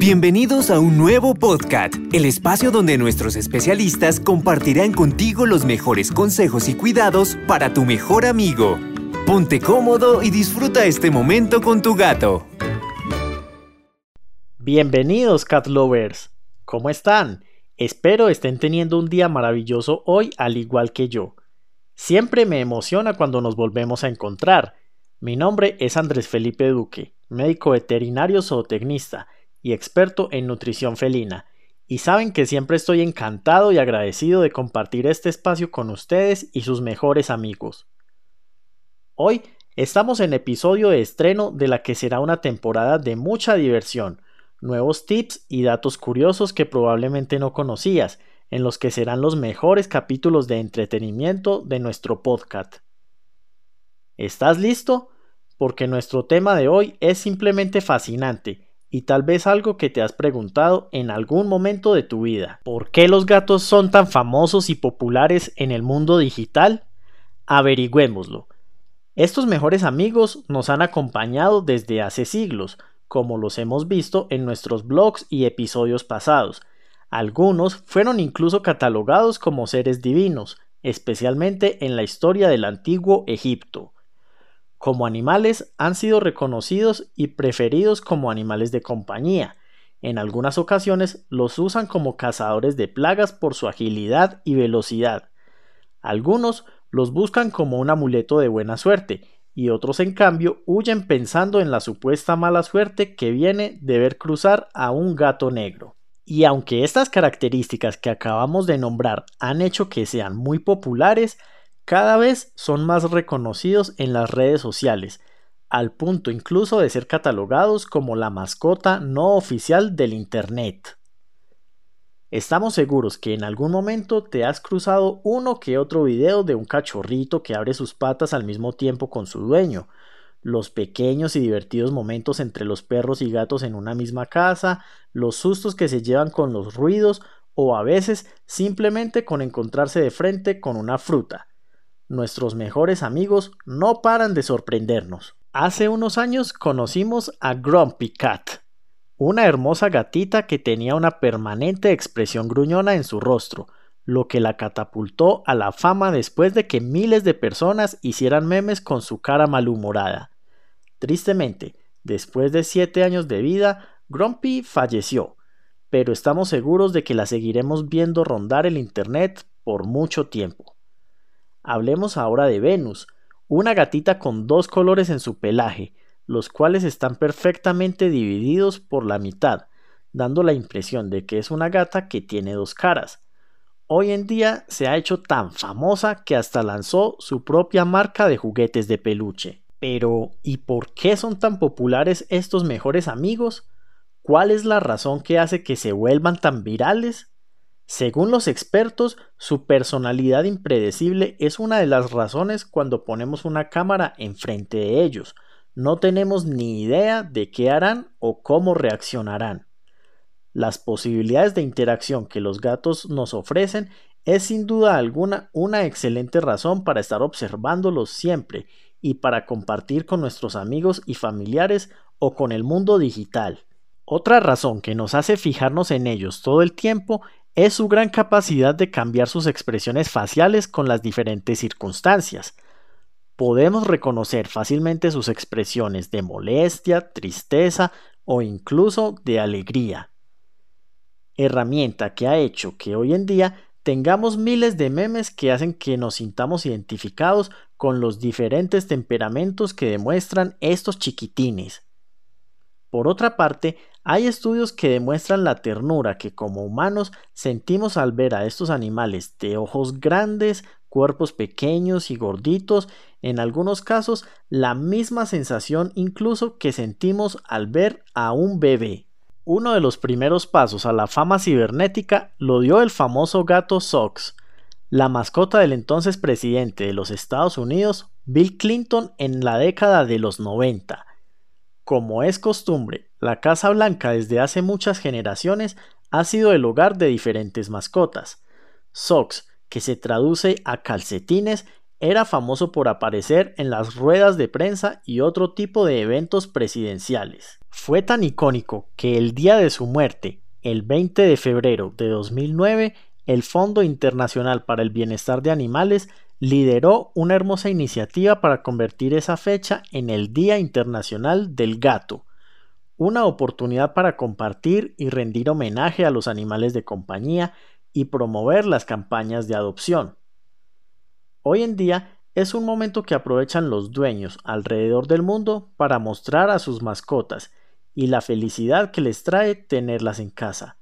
Bienvenidos a un nuevo podcast, el espacio donde nuestros especialistas compartirán contigo los mejores consejos y cuidados para tu mejor amigo. Ponte cómodo y disfruta este momento con tu gato. Bienvenidos cat lovers. ¿Cómo están? Espero estén teniendo un día maravilloso hoy al igual que yo. Siempre me emociona cuando nos volvemos a encontrar. Mi nombre es Andrés Felipe Duque, médico veterinario zootecnista y experto en nutrición felina, y saben que siempre estoy encantado y agradecido de compartir este espacio con ustedes y sus mejores amigos. Hoy estamos en episodio de estreno de la que será una temporada de mucha diversión, nuevos tips y datos curiosos que probablemente no conocías, en los que serán los mejores capítulos de entretenimiento de nuestro podcast. ¿Estás listo? Porque nuestro tema de hoy es simplemente fascinante y tal vez algo que te has preguntado en algún momento de tu vida. ¿Por qué los gatos son tan famosos y populares en el mundo digital? Averigüémoslo. Estos mejores amigos nos han acompañado desde hace siglos, como los hemos visto en nuestros blogs y episodios pasados. Algunos fueron incluso catalogados como seres divinos, especialmente en la historia del antiguo Egipto como animales han sido reconocidos y preferidos como animales de compañía. En algunas ocasiones los usan como cazadores de plagas por su agilidad y velocidad. Algunos los buscan como un amuleto de buena suerte y otros en cambio huyen pensando en la supuesta mala suerte que viene de ver cruzar a un gato negro. Y aunque estas características que acabamos de nombrar han hecho que sean muy populares, cada vez son más reconocidos en las redes sociales, al punto incluso de ser catalogados como la mascota no oficial del Internet. Estamos seguros que en algún momento te has cruzado uno que otro video de un cachorrito que abre sus patas al mismo tiempo con su dueño, los pequeños y divertidos momentos entre los perros y gatos en una misma casa, los sustos que se llevan con los ruidos o a veces simplemente con encontrarse de frente con una fruta, nuestros mejores amigos no paran de sorprendernos. Hace unos años conocimos a Grumpy Cat, una hermosa gatita que tenía una permanente expresión gruñona en su rostro, lo que la catapultó a la fama después de que miles de personas hicieran memes con su cara malhumorada. Tristemente, después de siete años de vida, Grumpy falleció, pero estamos seguros de que la seguiremos viendo rondar el Internet por mucho tiempo. Hablemos ahora de Venus, una gatita con dos colores en su pelaje, los cuales están perfectamente divididos por la mitad, dando la impresión de que es una gata que tiene dos caras. Hoy en día se ha hecho tan famosa que hasta lanzó su propia marca de juguetes de peluche. Pero, ¿y por qué son tan populares estos mejores amigos? ¿Cuál es la razón que hace que se vuelvan tan virales? Según los expertos, su personalidad impredecible es una de las razones cuando ponemos una cámara enfrente de ellos. No tenemos ni idea de qué harán o cómo reaccionarán. Las posibilidades de interacción que los gatos nos ofrecen es sin duda alguna una excelente razón para estar observándolos siempre y para compartir con nuestros amigos y familiares o con el mundo digital. Otra razón que nos hace fijarnos en ellos todo el tiempo es su gran capacidad de cambiar sus expresiones faciales con las diferentes circunstancias. Podemos reconocer fácilmente sus expresiones de molestia, tristeza o incluso de alegría. Herramienta que ha hecho que hoy en día tengamos miles de memes que hacen que nos sintamos identificados con los diferentes temperamentos que demuestran estos chiquitines. Por otra parte, hay estudios que demuestran la ternura que como humanos sentimos al ver a estos animales de ojos grandes, cuerpos pequeños y gorditos, en algunos casos la misma sensación incluso que sentimos al ver a un bebé. Uno de los primeros pasos a la fama cibernética lo dio el famoso gato Sox, la mascota del entonces presidente de los Estados Unidos, Bill Clinton, en la década de los 90. Como es costumbre, la Casa Blanca desde hace muchas generaciones ha sido el hogar de diferentes mascotas. Socks, que se traduce a calcetines, era famoso por aparecer en las ruedas de prensa y otro tipo de eventos presidenciales. Fue tan icónico que el día de su muerte, el 20 de febrero de 2009, el Fondo Internacional para el Bienestar de Animales lideró una hermosa iniciativa para convertir esa fecha en el Día Internacional del Gato, una oportunidad para compartir y rendir homenaje a los animales de compañía y promover las campañas de adopción. Hoy en día es un momento que aprovechan los dueños alrededor del mundo para mostrar a sus mascotas y la felicidad que les trae tenerlas en casa.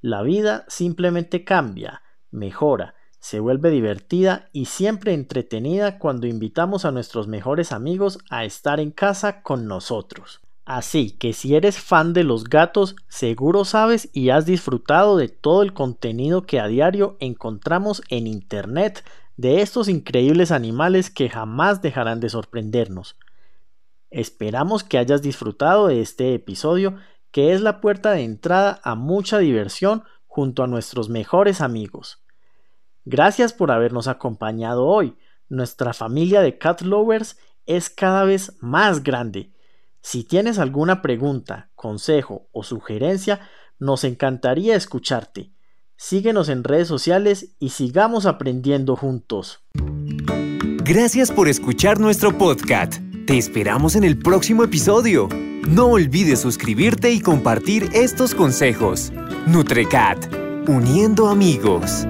La vida simplemente cambia, mejora, se vuelve divertida y siempre entretenida cuando invitamos a nuestros mejores amigos a estar en casa con nosotros. Así que si eres fan de los gatos, seguro sabes y has disfrutado de todo el contenido que a diario encontramos en Internet de estos increíbles animales que jamás dejarán de sorprendernos. Esperamos que hayas disfrutado de este episodio que es la puerta de entrada a mucha diversión junto a nuestros mejores amigos. Gracias por habernos acompañado hoy. Nuestra familia de cat lovers es cada vez más grande. Si tienes alguna pregunta, consejo o sugerencia, nos encantaría escucharte. Síguenos en redes sociales y sigamos aprendiendo juntos. Gracias por escuchar nuestro podcast. Te esperamos en el próximo episodio. No olvides suscribirte y compartir estos consejos. Nutrecat, uniendo amigos.